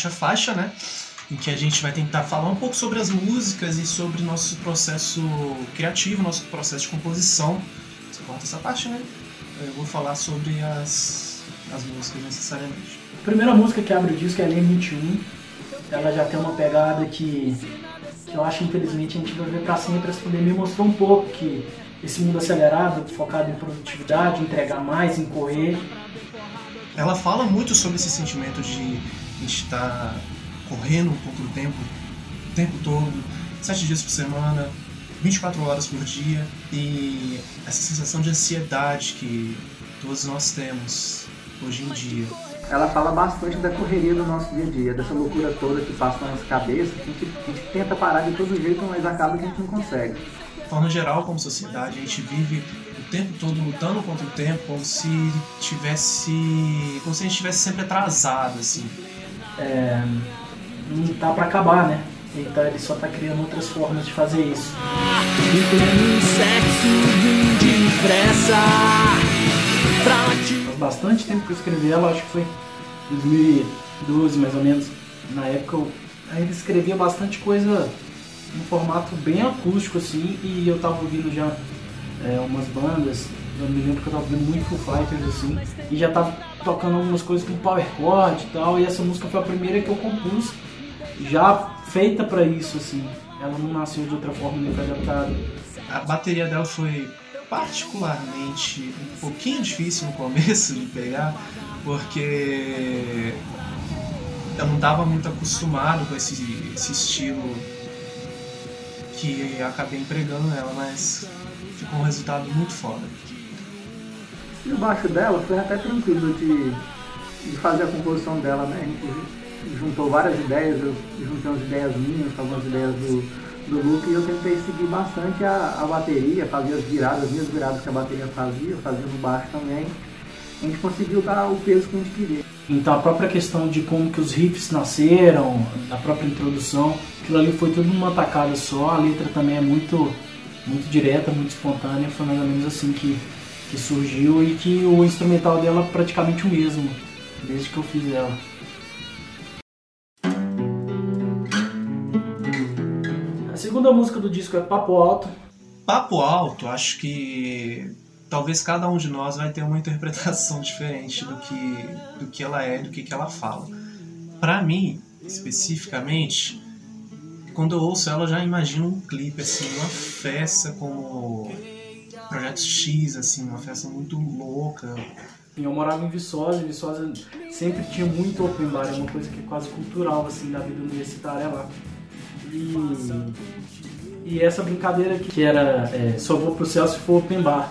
Faixa Faixa, né? Em que a gente vai tentar falar um pouco sobre as músicas e sobre nosso processo criativo, nosso processo de composição. Você corta essa parte, né? Eu vou falar sobre as, as músicas necessariamente. A primeira música que abre o disco é a Lei 21. Ela já tem uma pegada que, que eu acho, infelizmente, a gente vai ver pra sempre. Essa pandemia mostrou um pouco que esse mundo acelerado, focado em produtividade, entregar mais, em correr. Ela fala muito sobre esse sentimento de a gente estar correndo um pouco do tempo, o tempo todo, sete dias por semana, 24 horas por dia e essa sensação de ansiedade que todos nós temos hoje em dia. Ela fala bastante da correria do nosso dia a dia, dessa loucura toda que passa na nossa cabeça, que a gente, a gente tenta parar de todo jeito, mas acaba que a gente não consegue forma geral, como sociedade, a gente vive o tempo todo lutando contra o tempo, como se tivesse. como se a gente estivesse sempre atrasado, assim. É, não tá para acabar, né? Então ele só tá criando outras formas de fazer isso. Faz bastante tempo que eu escrevi ela, acho que foi 2012 mais ou menos. Na época eu ainda escrevia bastante coisa um formato bem acústico assim e eu tava ouvindo já é, umas bandas, eu me lembro que eu tava ouvindo muito Foo Fighters assim e já tava tocando algumas coisas com power chord e tal e essa música foi a primeira que eu compus já feita para isso assim. Ela não nasceu de outra forma nem foi adaptada. A bateria dela foi particularmente um pouquinho difícil no começo de pegar porque eu não estava muito acostumado com esse, esse estilo que acabei empregando nela, mas ficou um resultado muito foda. E o baixo dela foi até tranquilo de, de fazer a composição dela, né? A gente juntou várias ideias, eu juntei umas ideias minhas, algumas ideias do, do Luke e eu tentei seguir bastante a, a bateria, fazer as viradas, as mesmas viradas que a bateria fazia, fazia no baixo também. A gente conseguiu dar o peso que a gente queria. Então a própria questão de como que os riffs nasceram, a própria introdução, aquilo ali foi tudo numa tacada só, a letra também é muito, muito direta, muito espontânea, foi mais ou menos assim que, que surgiu e que o instrumental dela é praticamente o mesmo, desde que eu fiz ela. A segunda música do disco é Papo Alto. Papo Alto, acho que talvez cada um de nós vai ter uma interpretação diferente do que, do que ela é, do que, que ela fala. Para mim, especificamente, quando eu ouço ela, eu já imagino um clipe, assim, uma festa como Projeto X, assim, uma festa muito louca. Eu morava em Viçosa, e Viçosa sempre tinha muito open bar, é uma coisa que é quase cultural, assim, da vida universitária lá. E, e essa brincadeira que era é, só vou pro céu se for open bar.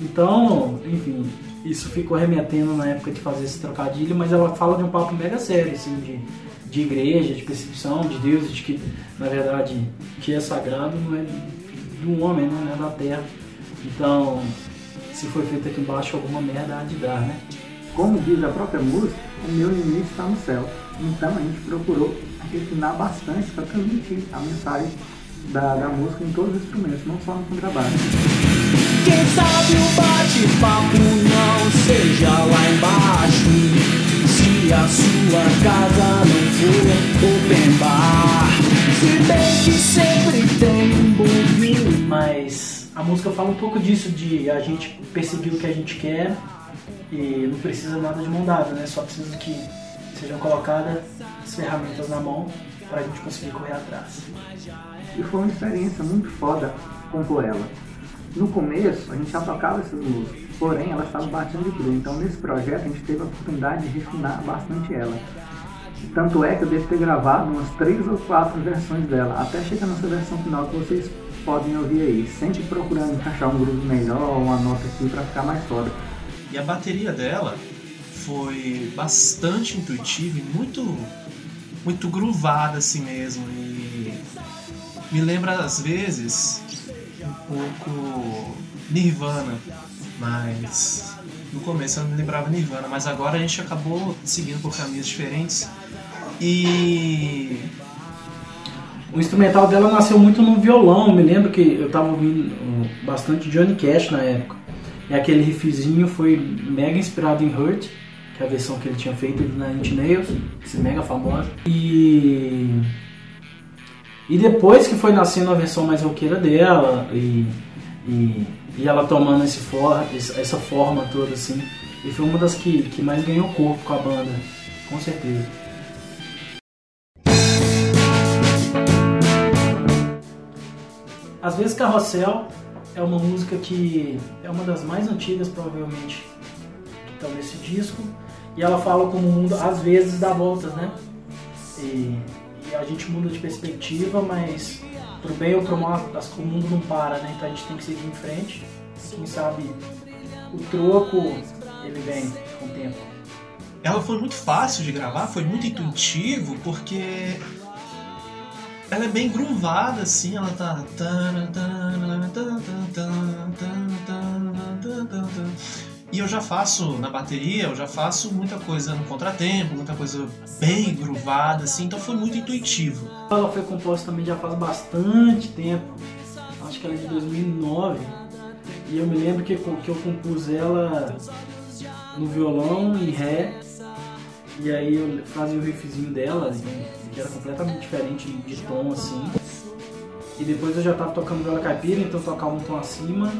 Então, enfim, isso ficou remetendo na época de fazer esse trocadilho, mas ela fala de um papo mega sério, assim, de, de igreja, de percepção de Deus, de que, na verdade, que é sagrado não é um homem, não é da terra. Então, se foi feito aqui embaixo, alguma merda há de dar, né? Como diz a própria música, o meu limite está no céu. Então a gente procurou refinar bastante para transmitir a mensagem da, da música em todos os instrumentos, não só no contrabaixo. Quem sabe o bate-papo não seja lá embaixo. Se a sua casa não for open bar. Se bem que sempre a música fala um pouco disso, de a gente perseguir o que a gente quer e não precisa nada de mão dada, né? Só precisa que sejam colocadas as ferramentas na mão para a gente conseguir correr atrás. E foi uma experiência muito foda compor ela no começo, a gente já tocava essas músicas, porém elas estavam batendo de cru. Então, nesse projeto, a gente teve a oportunidade de refinar bastante ela. Tanto é que eu devo ter gravado umas três ou quatro versões dela, até chegar nessa versão final que vocês podem ouvir aí, sempre procurando encaixar um groove melhor, uma nota aqui para ficar mais foda. E a bateria dela foi bastante intuitiva e muito muito groovada assim mesmo. E me lembra às vezes pouco Nirvana, mas no começo eu não lembrava Nirvana, mas agora a gente acabou seguindo por caminhos diferentes. E o instrumental dela nasceu muito no violão. Me lembro que eu tava ouvindo bastante Johnny Cash na época. E aquele riffzinho foi mega inspirado em Hurt, que é a versão que ele tinha feito na Inch Nails, mega famosa. E e depois que foi nascendo a versão mais roqueira dela e, e, e ela tomando esse for, essa forma toda assim, e foi uma das que, que mais ganhou corpo com a banda, com certeza. Às vezes Carrossel é uma música que é uma das mais antigas provavelmente que estão nesse disco e ela fala como o mundo às vezes dá voltas, né? E, e a gente muda de perspectiva, mas pro bem ou pro mal o mundo não para, né? Então a gente tem que seguir em frente. Quem sabe o troco ele vem com o tempo. Ela foi muito fácil de gravar, foi muito intuitivo, porque ela é bem groovada, assim, ela tá. E eu já faço na bateria, eu já faço muita coisa no contratempo, muita coisa bem groovada, assim, então foi muito intuitivo. Ela foi composta também já faz bastante tempo, acho que ela é de 2009, e eu me lembro que, que eu compus ela no violão em ré, e aí eu fazia o riffzinho dela, que era completamente diferente de tom assim. E depois eu já tava tocando viola caipira, então tocava um tom acima.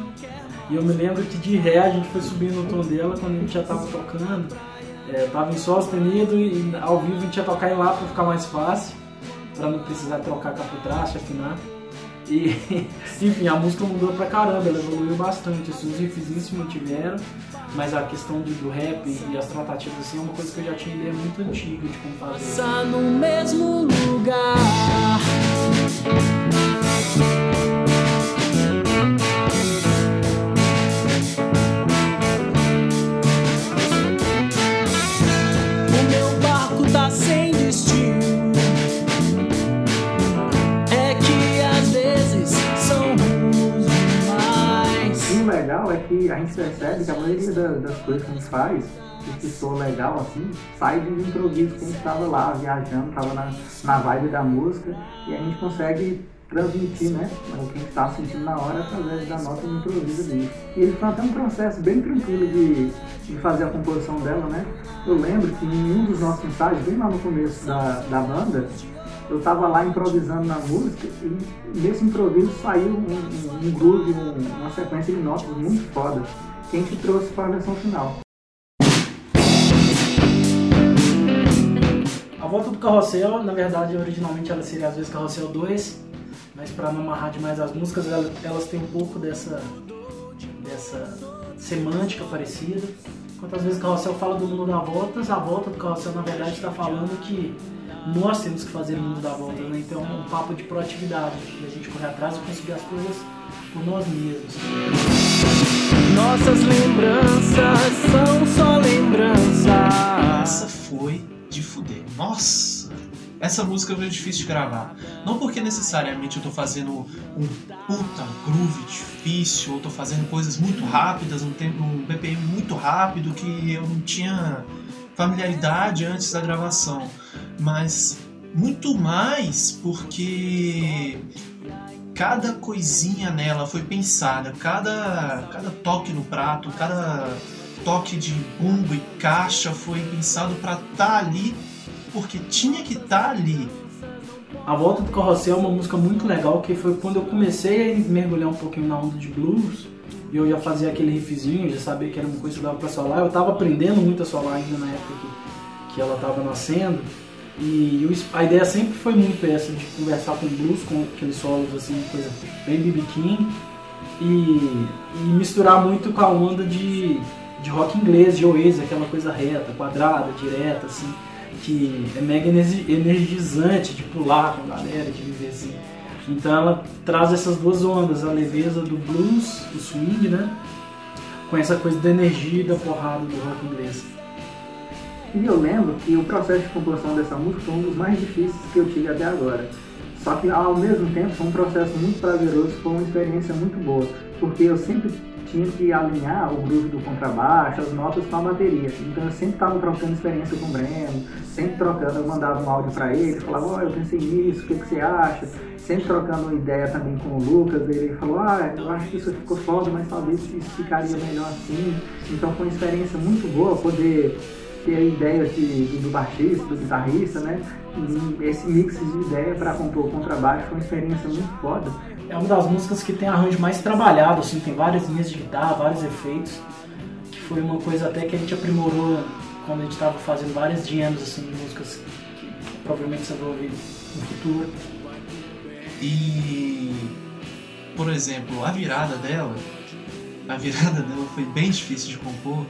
E eu me lembro que de ré a gente foi subindo o tom dela quando a gente já tava tocando. É, tava em sol sustenido e ao vivo a gente ia tocar em lá para ficar mais fácil, para não precisar trocar capotraste, afinar. E, enfim, a música mudou pra caramba, ela evoluiu bastante. Assim, os riffzinhos se mantiveram, mas a questão de, do rap e as tratativas assim é uma coisa que eu já tinha ideia muito antiga de como fazer. No mesmo lugar. Legal é que a gente percebe que a maioria das coisas que a gente faz, que soa legal assim, sai de um improviso que a gente estava lá viajando, estava na, na vibe da música e a gente consegue transmitir né, o que a gente está sentindo na hora através da nota do improviso dele. E ele foi até um processo bem tranquilo de, de fazer a composição dela, né? Eu lembro que em um dos nossos ensaios, bem lá no começo da, da banda, eu estava lá improvisando na música e nesse improviso saiu um, um, um groove, um, uma sequência de notas muito foda que a gente trouxe para a versão final. A volta do Carrossel, na verdade, originalmente ela seria às vezes Carrossel 2, mas para não amarrar demais as músicas, elas, têm um pouco dessa, dessa semântica parecida. Quantas vezes o Carrossel fala do mundo da voltas, a volta do Carrossel, na verdade, está falando que nós temos que fazer o mundo dar volta, né? Então é um papo de proatividade, de a gente correr atrás e conseguir as coisas por nós mesmos. Nossas lembranças são só lembranças. Essa foi de fuder. Nossa! Essa música foi difícil de gravar. Não porque necessariamente eu tô fazendo um puta groove difícil, ou tô fazendo coisas muito rápidas, um tempo, um BPM muito rápido que eu não tinha familiaridade antes da gravação mas muito mais porque cada coisinha nela foi pensada, cada, cada toque no prato, cada toque de bumbo e caixa foi pensado para estar tá ali porque tinha que estar tá ali. A Volta do Carrossel é uma música muito legal que foi quando eu comecei a mergulhar um pouquinho na onda de blues e eu já fazia aquele riffzinho, já sabia que era uma coisa que dava pra solar. Eu tava aprendendo muito a solar ainda na época que, que ela tava nascendo. E a ideia sempre foi muito essa, de conversar com blues, com aqueles solos assim, coisa bem BB King, e, e, misturar muito com a onda de, de rock inglês, de Oasis, aquela coisa reta, quadrada, direta, assim, que é mega energizante de pular com a galera, de viver assim. Então ela traz essas duas ondas, a leveza do blues, do swing, né? Com essa coisa da energia e da porrada do rock inglês. E eu lembro que o processo de composição dessa música foi um dos mais difíceis que eu tive até agora. Só que ao mesmo tempo foi um processo muito prazeroso, foi uma experiência muito boa, porque eu sempre tinha que alinhar o groove do contrabaixo, as notas com a bateria. Então eu sempre estava trocando experiência com o Breno, sempre trocando, eu mandava um áudio para ele, falava, ó, oh, eu pensei nisso, o que, que você acha? Sempre trocando ideia também com o Lucas, ele falou, ah, eu acho que isso ficou foda, mas talvez isso ficaria melhor assim. Então foi uma experiência muito boa poder ter a ideia de, do, do baixista, do guitarrista, né? E esse mix de ideia para compor o contrabaixo foi uma experiência muito foda. É uma das músicas que tem arranjo mais trabalhado, assim, tem várias linhas de guitarra, vários efeitos, que foi uma coisa até que a gente aprimorou quando a gente estava fazendo várias jams, assim, de músicas que provavelmente você vai ouvir no futuro. E, por exemplo, a virada dela, a virada dela foi bem difícil de compor,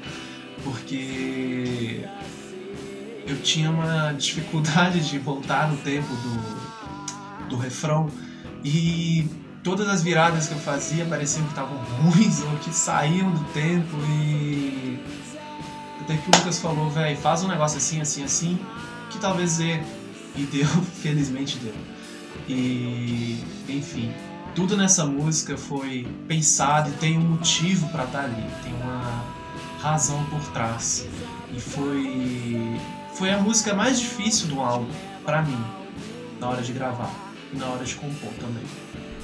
porque eu tinha uma dificuldade de voltar no tempo do, do refrão e todas as viradas que eu fazia pareciam que estavam ruins ou que saíam do tempo e até que o Lucas falou, velho, faz um negócio assim, assim, assim, que talvez dê. E deu, felizmente deu. E, enfim, tudo nessa música foi pensado e tem um motivo para estar tá ali, tem uma razão por trás. E foi foi a música mais difícil do álbum para mim, na hora de gravar e na hora de compor também.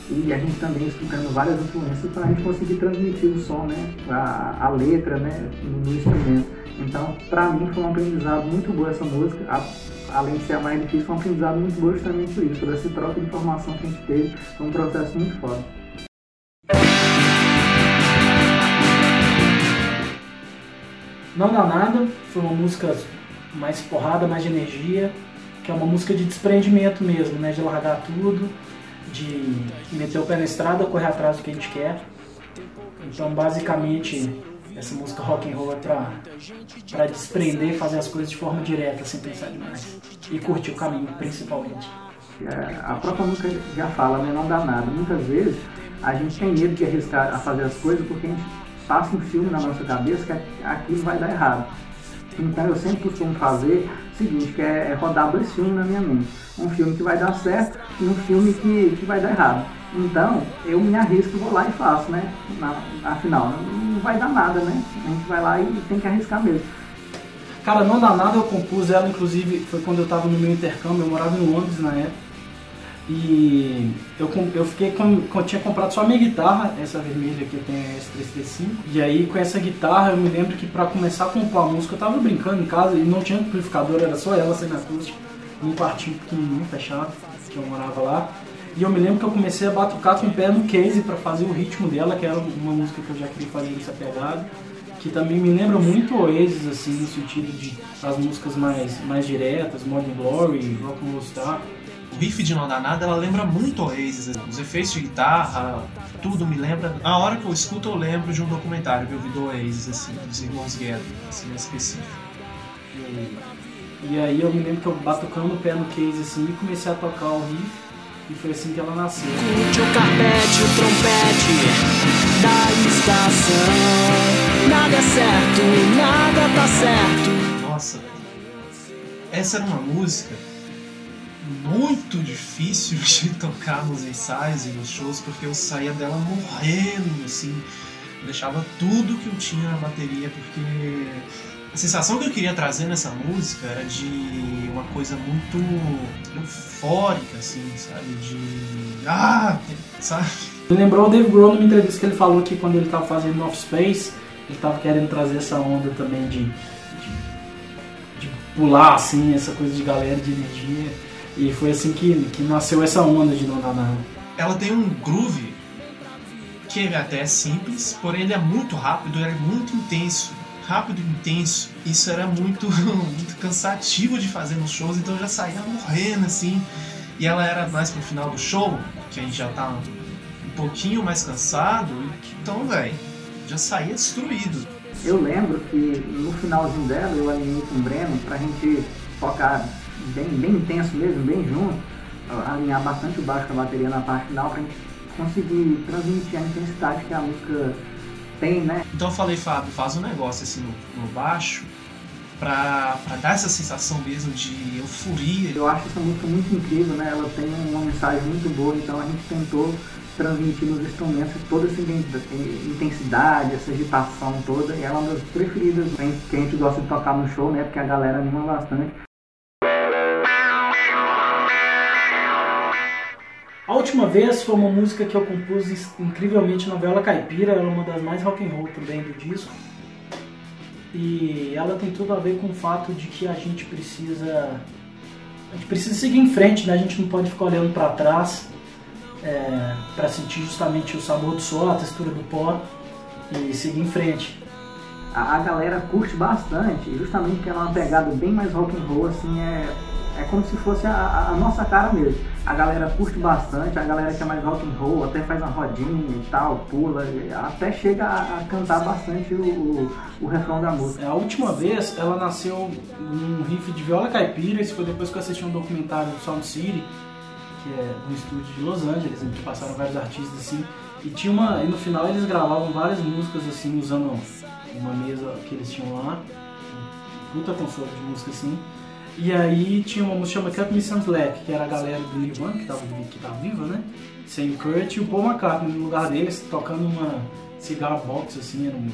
E a gente também explicando várias influências para a gente conseguir transmitir o som, né, a, a letra, né, no, no instrumento. Então, para mim foi um aprendizado muito bom essa música. A, além de ser a mais difícil, foi um aprendizado muito bom justamente por isso, por essa troca de informação que a gente teve. Foi um processo muito foda. Não Dá Nada foi uma música mais porrada, mais de energia, que é uma música de desprendimento mesmo, né? De largar tudo, de meter o pé na estrada, correr atrás do que a gente quer. Então, basicamente, essa música rock and roll é pra, pra desprender e fazer as coisas de forma direta, sem pensar demais. E curtir o caminho, principalmente. É, a própria música já fala, né? Não dá nada. Muitas vezes a gente tem medo de arriscar a fazer as coisas porque a gente passa um filme na nossa cabeça que aquilo vai dar errado. Então eu sempre costumo fazer o seguinte, que é, é rodar dois filmes na minha mente. Um filme que vai dar certo e um filme que, que vai dar errado. Então, eu me arrisco, vou lá e faço, né? Na, afinal, não vai dar nada, né? A gente vai lá e tem que arriscar mesmo. Cara, não dá nada, eu compus ela, inclusive, foi quando eu tava no meu intercâmbio, eu morava em Londres na época. E eu, eu fiquei com, tinha comprado só a minha guitarra, essa vermelha que eu tenho S335. E aí com essa guitarra eu me lembro que para começar a compor a música eu tava brincando em casa e não tinha amplificador, era só ela sem acústica, num quartinho pequenininho, fechado, que eu morava lá. E eu me lembro que eu comecei a batucar com o pé no case para fazer o ritmo dela, que era uma música que eu já queria fazer nessa pegada. Que também me lembra muito Oasis, assim, no sentido de as músicas mais, mais diretas, Morning Glory, Rock and Roll Star riff de Não Dá Nada, ela lembra muito Oasis. Os efeitos de guitarra, tudo me lembra. A hora que eu escuto, eu lembro de um documentário que eu vi do Oasis, assim, dos irmãos Guerra, assim, específico. E aí eu me lembro que eu batucando o pé no case assim e comecei a tocar o riff. E foi assim que ela nasceu. Curte o carpete, o trompete da estação. Nada é certo, nada tá certo. Nossa, essa era uma música muito difícil de tocar nos ensaios e nos shows, porque eu saía dela morrendo, assim, deixava tudo que eu tinha na bateria, porque a sensação que eu queria trazer nessa música era de uma coisa muito eufórica, assim, sabe? De. Ah! Sabe? Lembrou o Dave Grohl numa entrevista que ele falou que quando ele estava fazendo Offspace, ele estava querendo trazer essa onda também de, de, de pular, assim, essa coisa de galera de energia. E foi assim que, que nasceu essa onda de Nada. Ela tem um groove que é até simples, porém ele é muito rápido, ele é muito intenso. Rápido e intenso. Isso era muito, muito cansativo de fazer nos shows, então eu já saía morrendo assim. E ela era mais pro final do show, que a gente já tá um, um pouquinho mais cansado, então, velho, já saía destruído. Eu lembro que no finalzinho dela eu alinhei com o Breno pra gente tocar bem, bem intenso mesmo, bem junto, alinhar bastante o baixo com a bateria na parte final pra gente conseguir transmitir a intensidade que a música tem, né? Então eu falei, Fábio, faz um negócio assim no, no baixo pra, pra, dar essa sensação mesmo de euforia. Eu acho essa música muito incrível, né? Ela tem uma mensagem muito boa, então a gente tentou transmitir nos instrumentos toda essa intensidade, essa agitação toda, e ela é uma das preferidas que a gente gosta de tocar no show, né? Porque a galera anima bastante. A última vez foi uma música que eu compus incrivelmente na Viola Caipira, era uma das mais rock and roll também do disco. e ela tem tudo a ver com o fato de que a gente precisa a gente precisa seguir em frente, né? A gente não pode ficar olhando para trás é, para sentir justamente o sabor do sol, a textura do pó e seguir em frente. A, a galera curte bastante, justamente porque ela é uma pegada bem mais rock and roll, assim, é, é como se fosse a, a, nossa cara mesmo. A galera curte bastante, a galera que é mais rock and roll até faz uma rodinha e tal, pula, até chega a, a cantar bastante o, o, o, refrão da música. A última vez ela nasceu num riff de viola caipira, isso foi depois que eu assisti um documentário do Sound City, que é um estúdio de Los Angeles, que passaram vários artistas assim. E tinha uma. E no final eles gravavam várias músicas assim, usando uma mesa que eles tinham lá, puta console de música assim. E aí tinha uma música chamada Cut Me Some Slack, que era a galera do Nirvana, que tava, que tava viva, né? Sem Kurt e o Paul McCartney no lugar deles, tocando uma cigar box, assim, era um,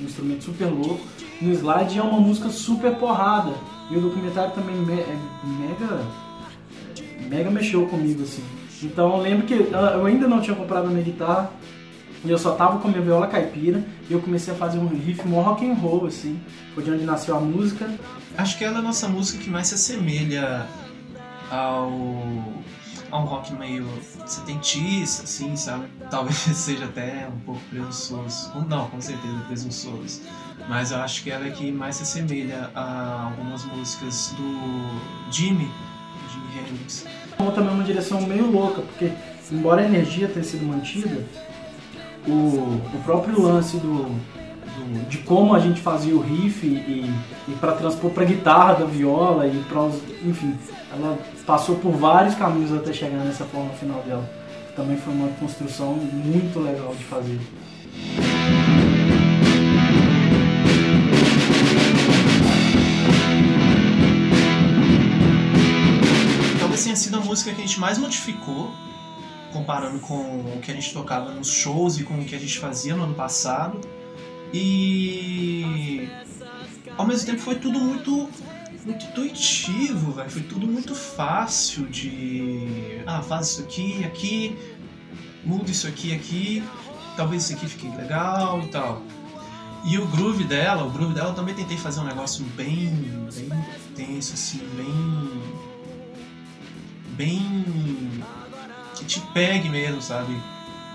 um instrumento super louco. No slide é uma música super porrada. E o documentário também me, é mega, mega mexeu comigo, assim. Então eu lembro que eu ainda não tinha comprado a minha guitarra, e eu só tava com a minha viola caipira e eu comecei a fazer um riff mó rock and roll, assim. Foi de onde nasceu a música. Acho que ela é a nossa música que mais se assemelha ao a um rock meio setentista, assim, sabe? Talvez seja até um pouco presunçoso. Não, com certeza presunçoso. Mas eu acho que ela é que mais se assemelha a algumas músicas do Jimmy, Jimmy Hendrix. Também uma direção meio louca, porque embora a energia tenha sido mantida, o, o próprio lance do, do, de como a gente fazia o riff e, e para transpor para guitarra da viola e para enfim, ela passou por vários caminhos até chegar nessa forma final dela. Também foi uma construção muito legal de fazer. Talvez tenha sido a música que a gente mais modificou comparando com o que a gente tocava nos shows e com o que a gente fazia no ano passado. E ao mesmo tempo foi tudo muito muito intuitivo, véio. foi tudo muito fácil de ah, faz isso aqui, aqui, muda isso aqui, aqui, talvez isso aqui fique legal e tal. E o groove dela, o groove dela eu também tentei fazer um negócio bem, bem tenso, assim, bem. bem te pegue mesmo, sabe?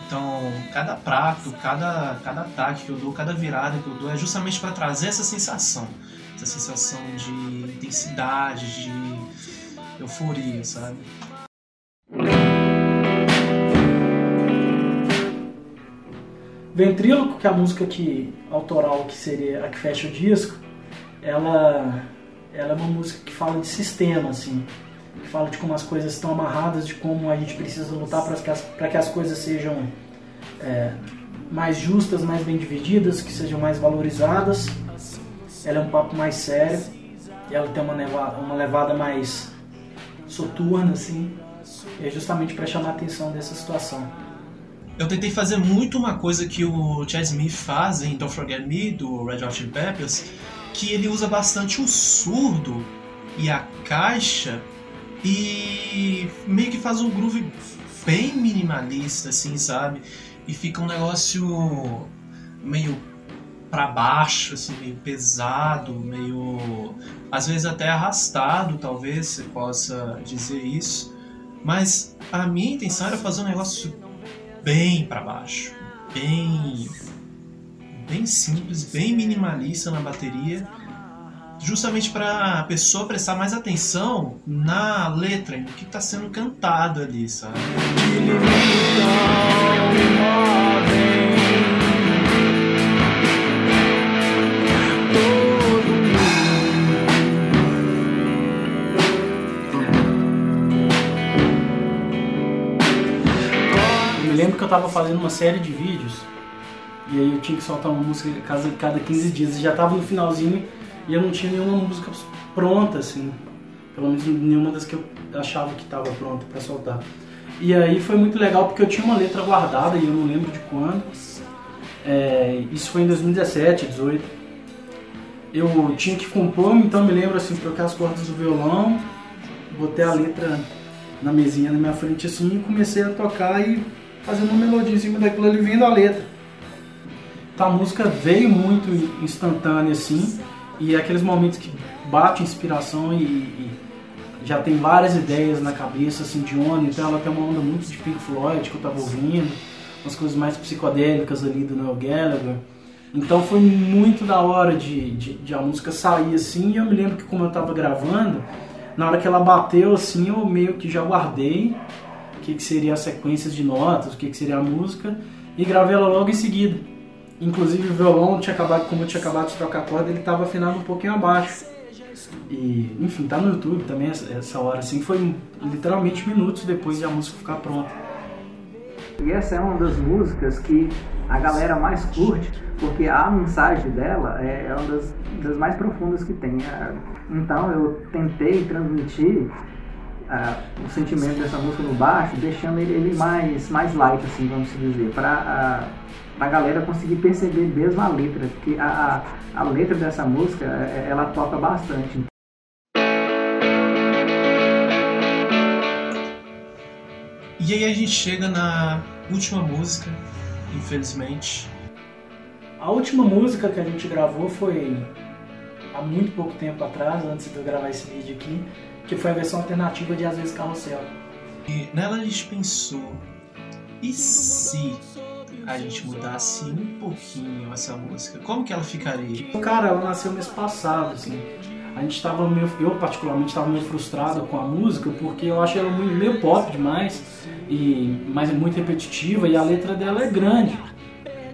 Então, cada prato, cada, cada ataque que eu dou, cada virada que eu dou é justamente para trazer essa sensação. Essa sensação de intensidade, de euforia, sabe? Ventríloco, que é a música que autoral que seria a que fecha o disco, ela, ela é uma música que fala de sistema, assim fala de como as coisas estão amarradas, de como a gente precisa lutar para que as, que as coisas sejam é, mais justas, mais bem divididas, que sejam mais valorizadas. Ela é um papo mais sério, e ela tem uma, levada, uma levada mais soturna, assim, é justamente para chamar a atenção dessa situação. Eu tentei fazer muito uma coisa que o Chad Smith faz em Don't Forget Me, do Red Hot Chili Peppers, que ele usa bastante o surdo e a caixa e meio que faz um groove bem minimalista, assim, sabe? E fica um negócio meio para baixo, assim, meio pesado, meio às vezes até arrastado, talvez você possa dizer isso. Mas a minha intenção era fazer um negócio bem para baixo, bem bem simples, bem minimalista na bateria justamente para a pessoa prestar mais atenção na letra, no que está sendo cantado ali, sabe? Eu lembro que eu estava fazendo uma série de vídeos e aí eu tinha que soltar uma música cada 15 dias e já estava no finalzinho e eu não tinha nenhuma música pronta, assim. Pelo menos nenhuma das que eu achava que estava pronta para soltar. E aí foi muito legal porque eu tinha uma letra guardada e eu não lembro de quando. É, isso foi em 2017, 18. Eu tinha que compor, então me lembro assim, trocar as cordas do violão, botei a letra na mesinha na minha frente assim e comecei a tocar e fazendo uma melodia em cima daquilo ali vendo a letra. Então a música veio muito instantânea assim, e aqueles momentos que bate inspiração e, e, já tem várias ideias na cabeça assim de onde, então ela tem uma onda muito de Pink Floyd que eu tava ouvindo, umas coisas mais psicodélicas ali do Noel Gallagher. Então foi muito da hora de, de, de, a música sair assim, e eu me lembro que como eu tava gravando, na hora que ela bateu assim, eu meio que já guardei o que, que seria as sequências de notas, o que, que seria a música, e gravei ela logo em seguida. Inclusive o violão tinha acabado, como eu tinha acabado de trocar a corda, ele estava afinado um pouquinho abaixo. E, enfim, tá no YouTube também essa, hora assim, foi literalmente minutos depois de a música ficar pronta. E essa é uma das músicas que a galera mais curte, porque a mensagem dela é, é uma das, das mais profundas que tem. É, então eu tentei transmitir uh, o sentimento dessa música no baixo, deixando ele, ele mais, mais light, assim, vamos dizer, para a galera conseguir perceber mesmo a letra, porque a, a, a letra dessa música, é, ela toca bastante. E aí a gente chega na última música, infelizmente. A última música que a gente gravou foi há muito pouco tempo atrás, antes de eu gravar esse vídeo aqui, que foi a versão alternativa de Às vezes Carrossel. E nela a gente pensou, e se a gente mudasse um pouquinho essa música, como que ela ficaria? Cara, ela nasceu mês passado, assim a gente estava meio, eu particularmente estava meio frustrado com a música porque eu acho ela meio pop demais e mas é muito repetitiva e a letra dela é grande.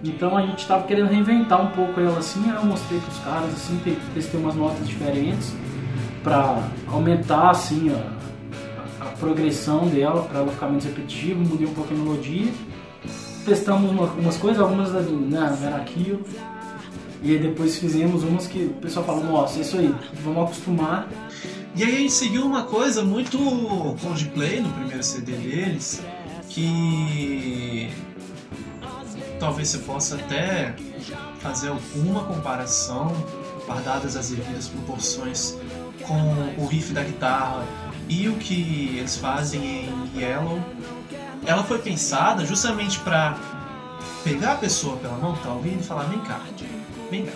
Então a gente estava querendo reinventar um pouco ela assim, eu mostrei para os caras assim, testei umas notas diferentes para aumentar assim a, a, progressão dela, para ela ficar menos repetitiva, mudei um pouco a melodia. Testamos uma, umas coisas, algumas né, não era aquilo, e aí depois fizemos umas que o pessoal falou, nossa, é isso aí, vamos acostumar. E aí a gente seguiu uma coisa muito Coldplay no primeiro CD deles, que talvez você possa até fazer alguma comparação, guardadas as devidas proporções, com o riff da guitarra e o que eles fazem em Yellow. Ela foi pensada justamente para pegar a pessoa pela mão tá ouvindo e falar: vem cá, vem cá.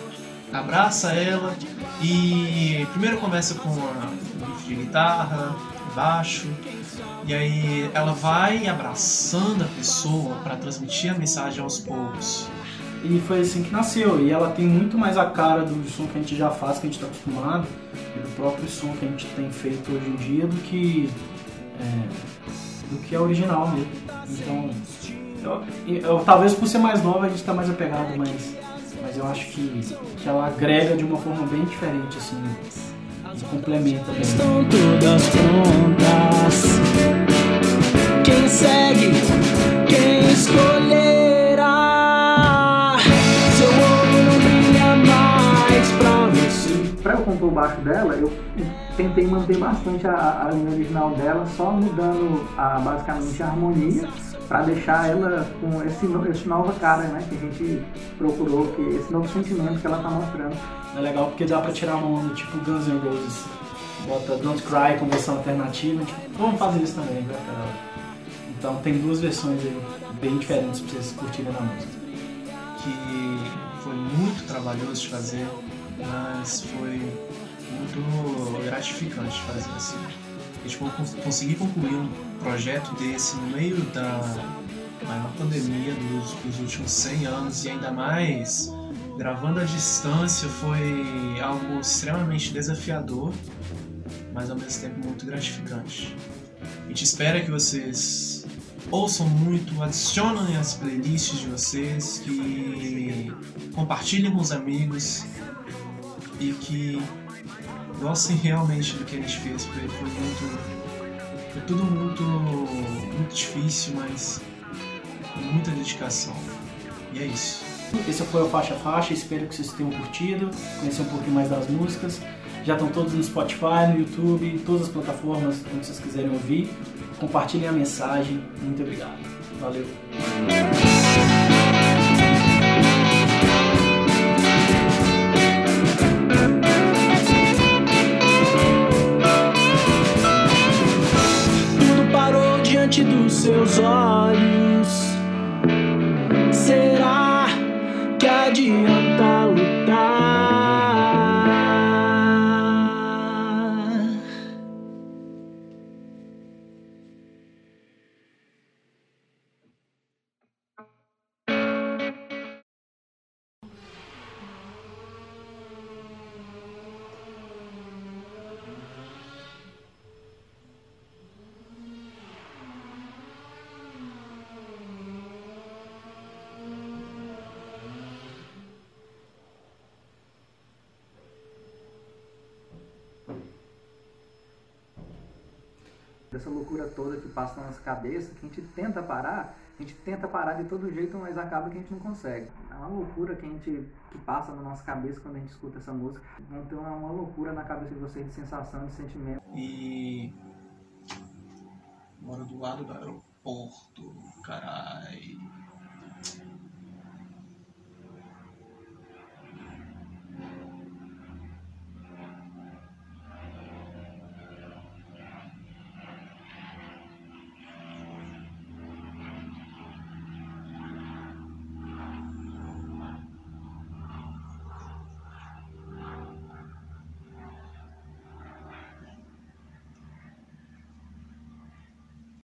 Abraça ela e primeiro começa com a riff de guitarra, baixo, e aí ela vai abraçando a pessoa para transmitir a mensagem aos poucos. E foi assim que nasceu. E ela tem muito mais a cara do som que a gente já faz, que a gente está acostumado, e do próprio som que a gente tem feito hoje em dia, do que é, do que a original mesmo. Então, eu, eu, talvez por ser mais nova a gente está mais apegado, mas mas eu acho que, que ela agrega de uma forma bem diferente, assim, e complementa bem. Estão todas prontas. Baixo dela, eu tentei manter bastante a, a linha original dela, só mudando a, basicamente a harmonia para deixar ela com esse, esse nova cara, né? Que a gente procurou, que esse novo sentimento que ela tá mostrando. É legal porque dá para tirar uma onda tipo Guns N' Roses. Bota Don't Cry com versão alternativa, tipo, vamos fazer isso também, vai ficar Então tem duas versões aí bem diferentes pra vocês curtirem na música. Que foi muito trabalhoso de fazer, mas foi muito gratificante fazer assim. E, tipo, conseguir concluir um projeto desse no meio da maior pandemia dos, dos últimos 100 anos e ainda mais gravando à distância foi algo extremamente desafiador, mas ao mesmo tempo muito gratificante. A gente espera que vocês ouçam muito, adicionem as playlists de vocês, que compartilhem com os amigos e que gostem realmente do que a gente fez, porque foi muito foi tudo muito, muito difícil, mas com muita dedicação. E é isso. Esse foi o Faixa Faixa, espero que vocês tenham curtido, conhecer um pouquinho mais das músicas. Já estão todos no Spotify, no YouTube, em todas as plataformas onde vocês quiserem ouvir. Compartilhem a mensagem. Muito obrigado. Valeu. Dessa loucura toda que passa na nossa cabeça, que a gente tenta parar, a gente tenta parar de todo jeito, mas acaba que a gente não consegue. É uma loucura que a gente que passa na nossa cabeça quando a gente escuta essa música. Ter uma, uma loucura na cabeça de vocês de sensação, de sentimento. E. Moro do lado do aeroporto, carai.